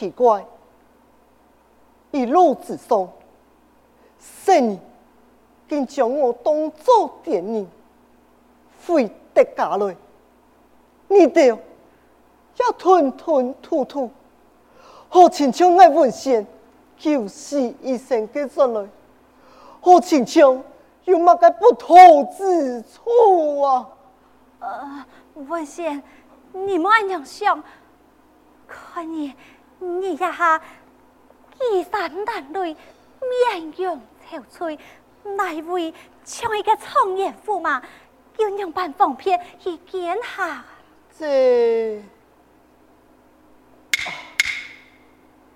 奇怪，一路之上，神竟将我当作敌人，非得家来，你哋要吞吞吐吐，好亲像爱文献救死一生嘅人来，好亲像有乜个不妥之处啊？呃，文献，你莫安样想，看你。你呀哈，衣衫褴褛，面容憔悴，来为像一个苍艳驸马，鸳鸯般凤翩去见下。这，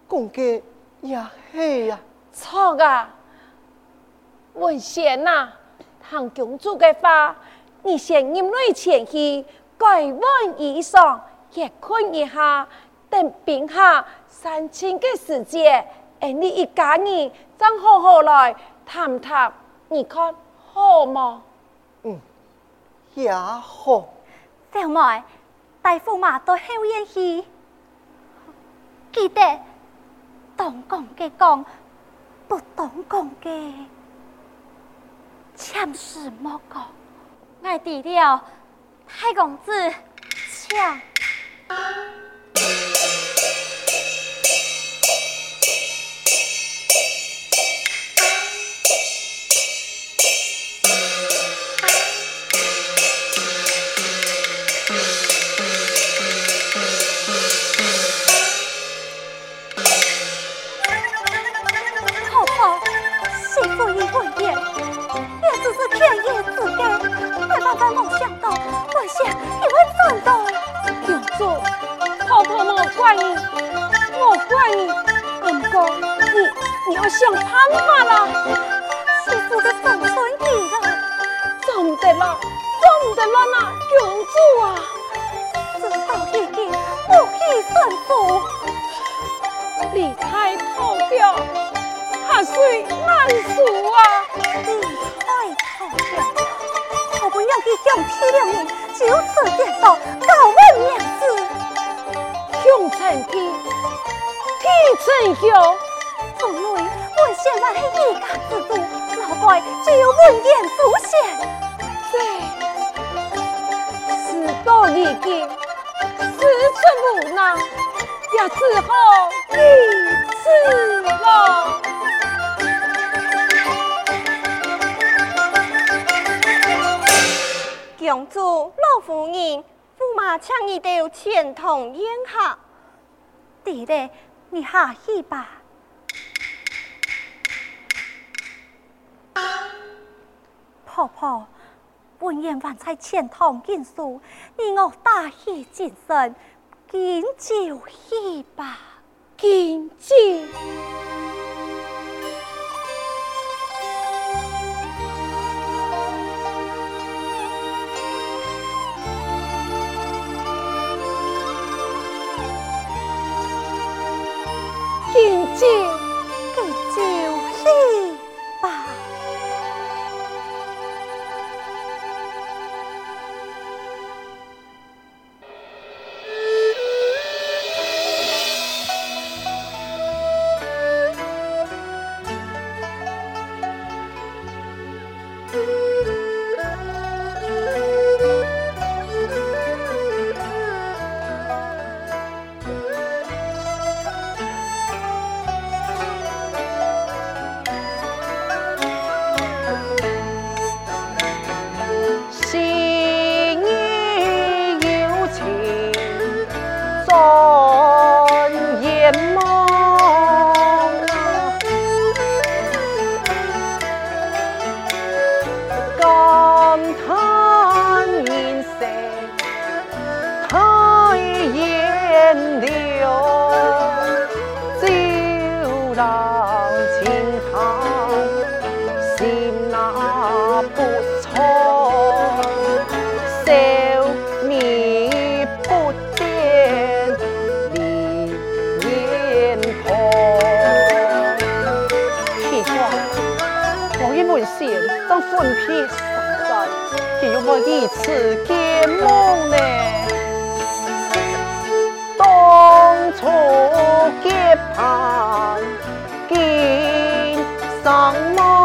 公家呀，嘿呀，错啊！文贤呐，唐公主的话，你先饮泪前去，改问衣裳，也困一下。等冰下三千个世界，哎，你一家人正好好来谈谈，你看好吗？嗯，也好。小妹，大驸马到后院去，记得当讲嘅讲，不懂讲嘅，千事莫讲。爱弟了，太公子，请。命，就此跌倒，告问娘子，凶残的，替臣兄。从内文献还是一家之主，老怪只有文言出现。这事到如今，事出无奈，也只好如此了。公主、老夫人，驸马请你到前堂宴下。弟弟，你下去吧。婆婆，文言还在前堂见书，你我大喜进身，敬酒一杯，敬酒。分别散散，又我以此结盟呢？当初结伴，今生梦。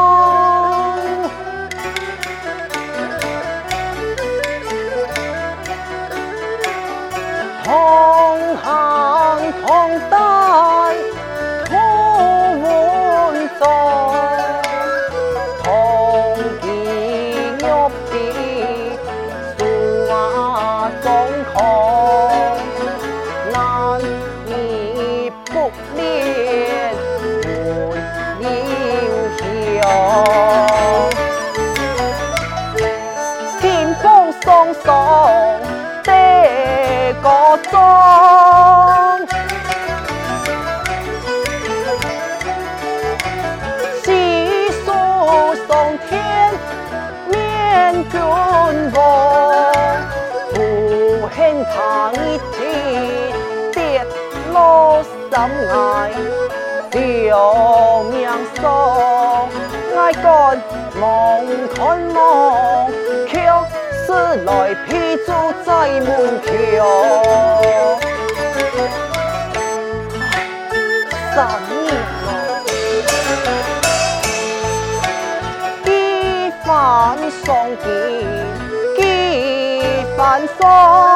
几番送剑，几番送。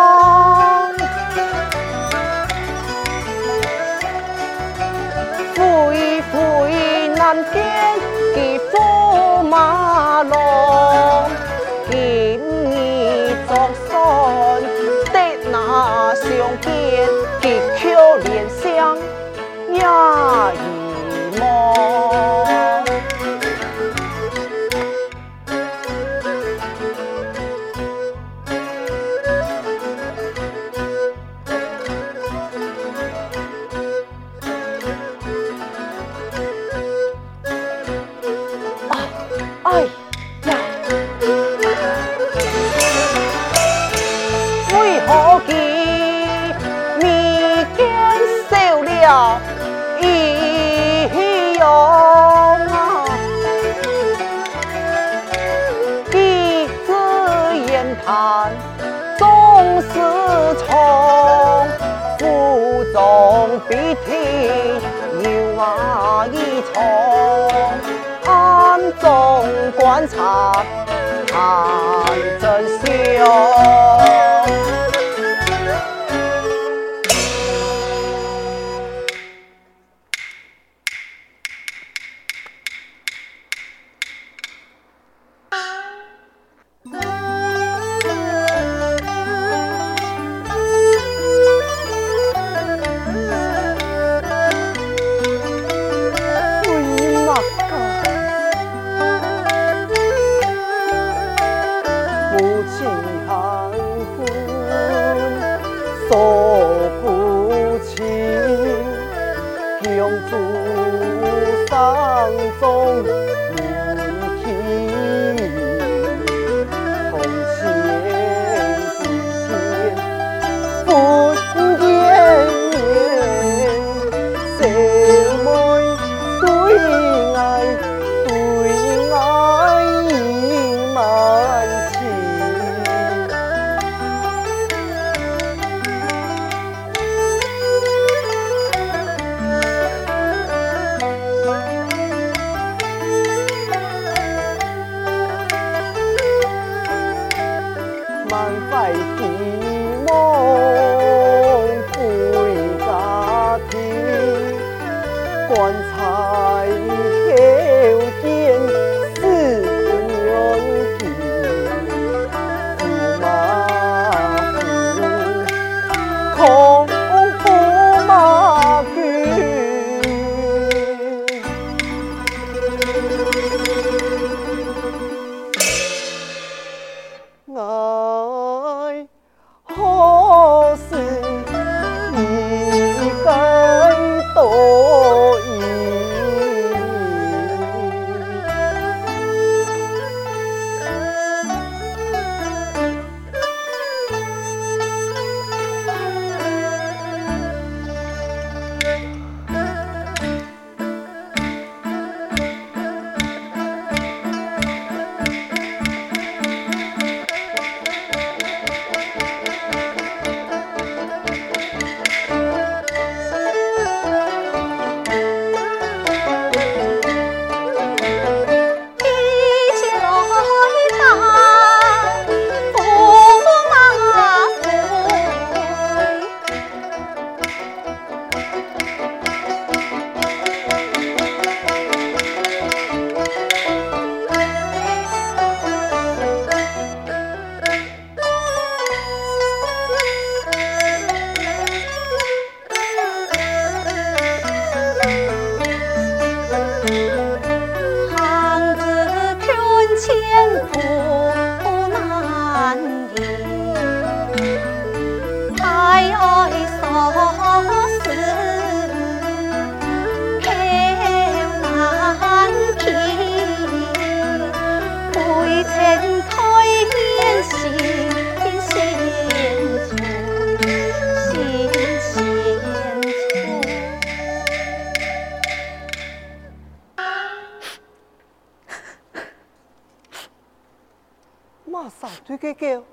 叫，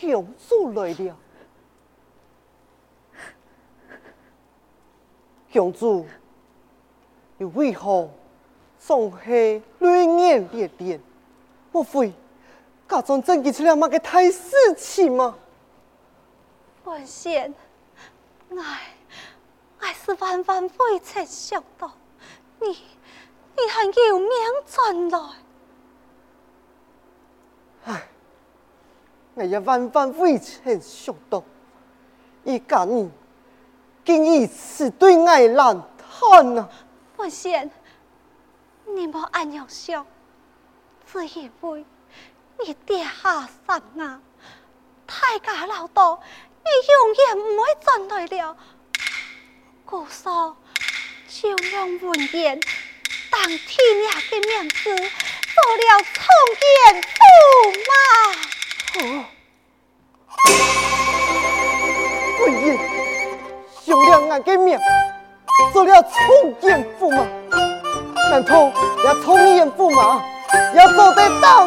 公主来了。公主，你为何总是泪眼烈烈？莫非家中真的出了么个大事情吗？文贤，哎，还是万万未曾想到，你你还有命转来。唉，我也万万未曾想到，一家你竟以此对爱难堪啊！文贤，你莫安样想，只因为你跌下山啊，太家老道。你永远唔会转来了，姑嫂就让文言当天涯的面子，做了冲天驸马。哦本爷想了俺的命，做了冲天驸马，难道要冲天驸马要做得到？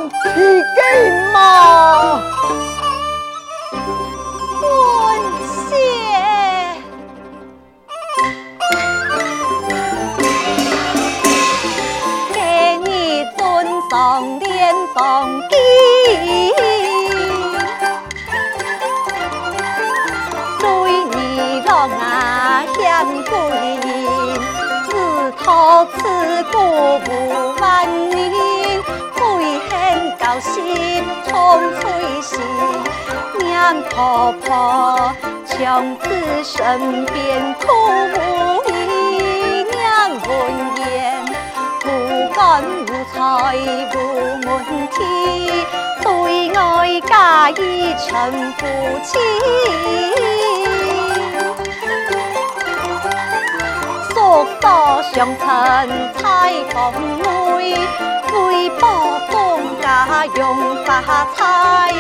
身边苦无依，娘闻言不敢。财无问题，对爱假意成夫妻。宿舍相称彩凤妹，为保公用发财。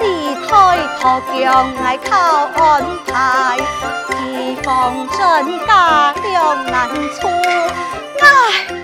你抬头将爱靠安排，提防真假两难处。唉。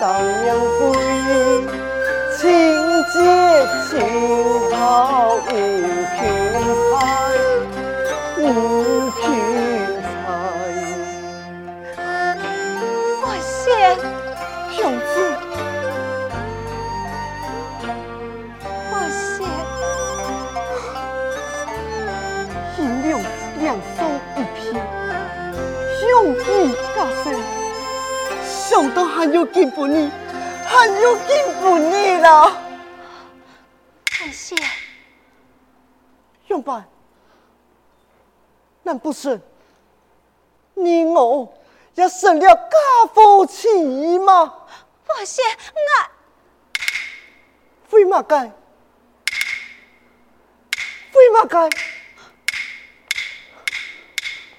当娘妃，情节情好意。还有敬不你，还有敬不你了。感谢，永伴，难不成你我也成了假夫妻吗？文贤，我为嘛该？为嘛该？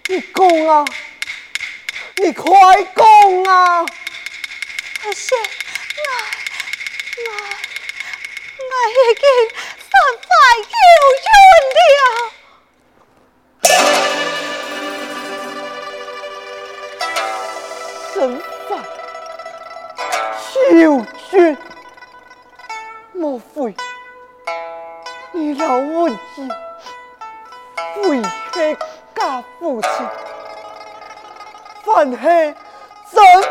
你讲啊！你快讲啊！文贤，我我我已经身败名裂了。身败求全，莫非你老文言为何假父亲，反系真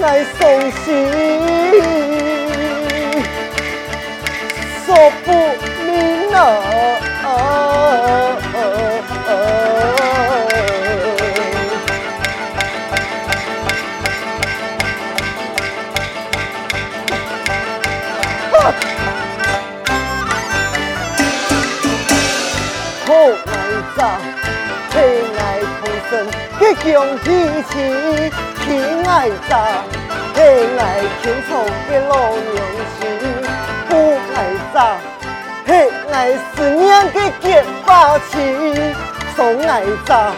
父亲吗？将彼此亲爱咋，嘿爱轻草的老娘亲，不爱咋，嘿爱思念的结发情，总爱咋，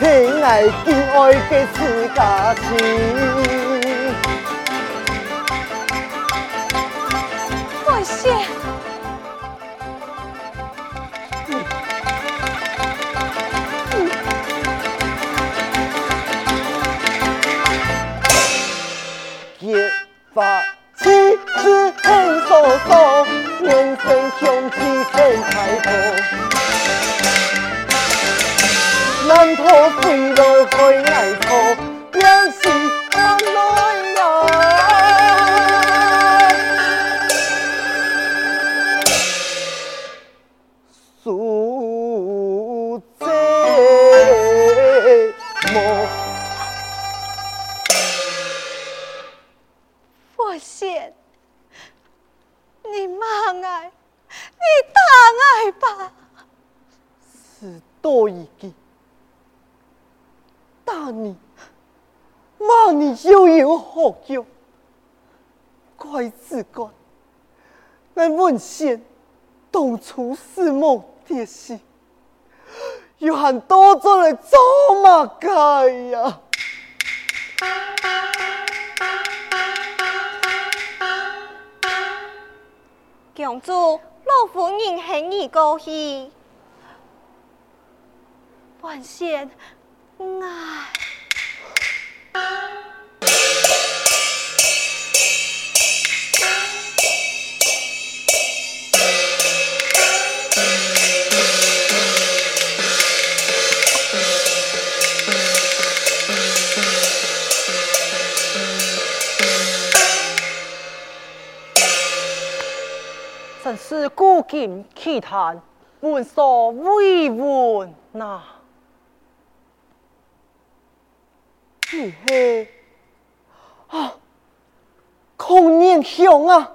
嘿爱敬爱的自家亲。先，你妈爱，你大爱吧，是多一个，大你骂你又有何用？怪只怪，那问仙洞出四梦电视，要喊多做来做嘛该呀？公主，老夫人很你高兴。文贤，唉。谈，闻所未闻呐。你嘿啊，孔年兄啊，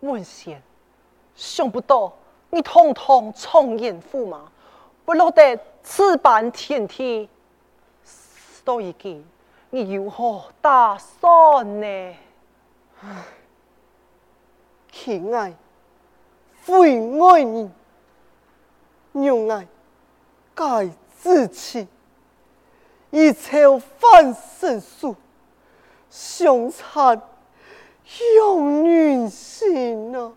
文贤，想不到你堂堂状元驸马，不落得此般田地，所以今你有何打算呢？唉，亲爱。为爱你，让爱改自弃，以酬翻身术，相残用女心啊！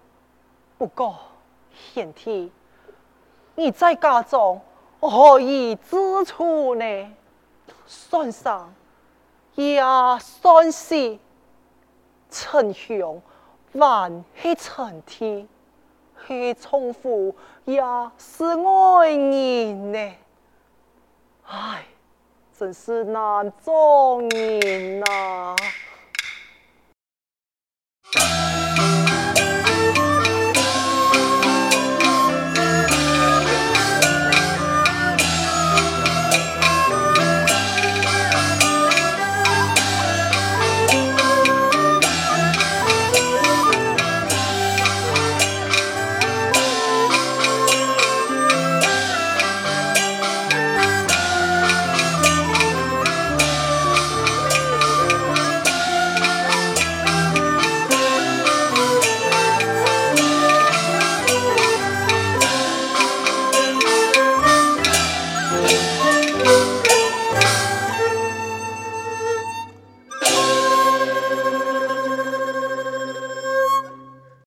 不过贤弟，你在家中何以自处呢？算上也算是称兄，还是称弟？去重复也是爱人呢，唉，真是难做人呐、啊。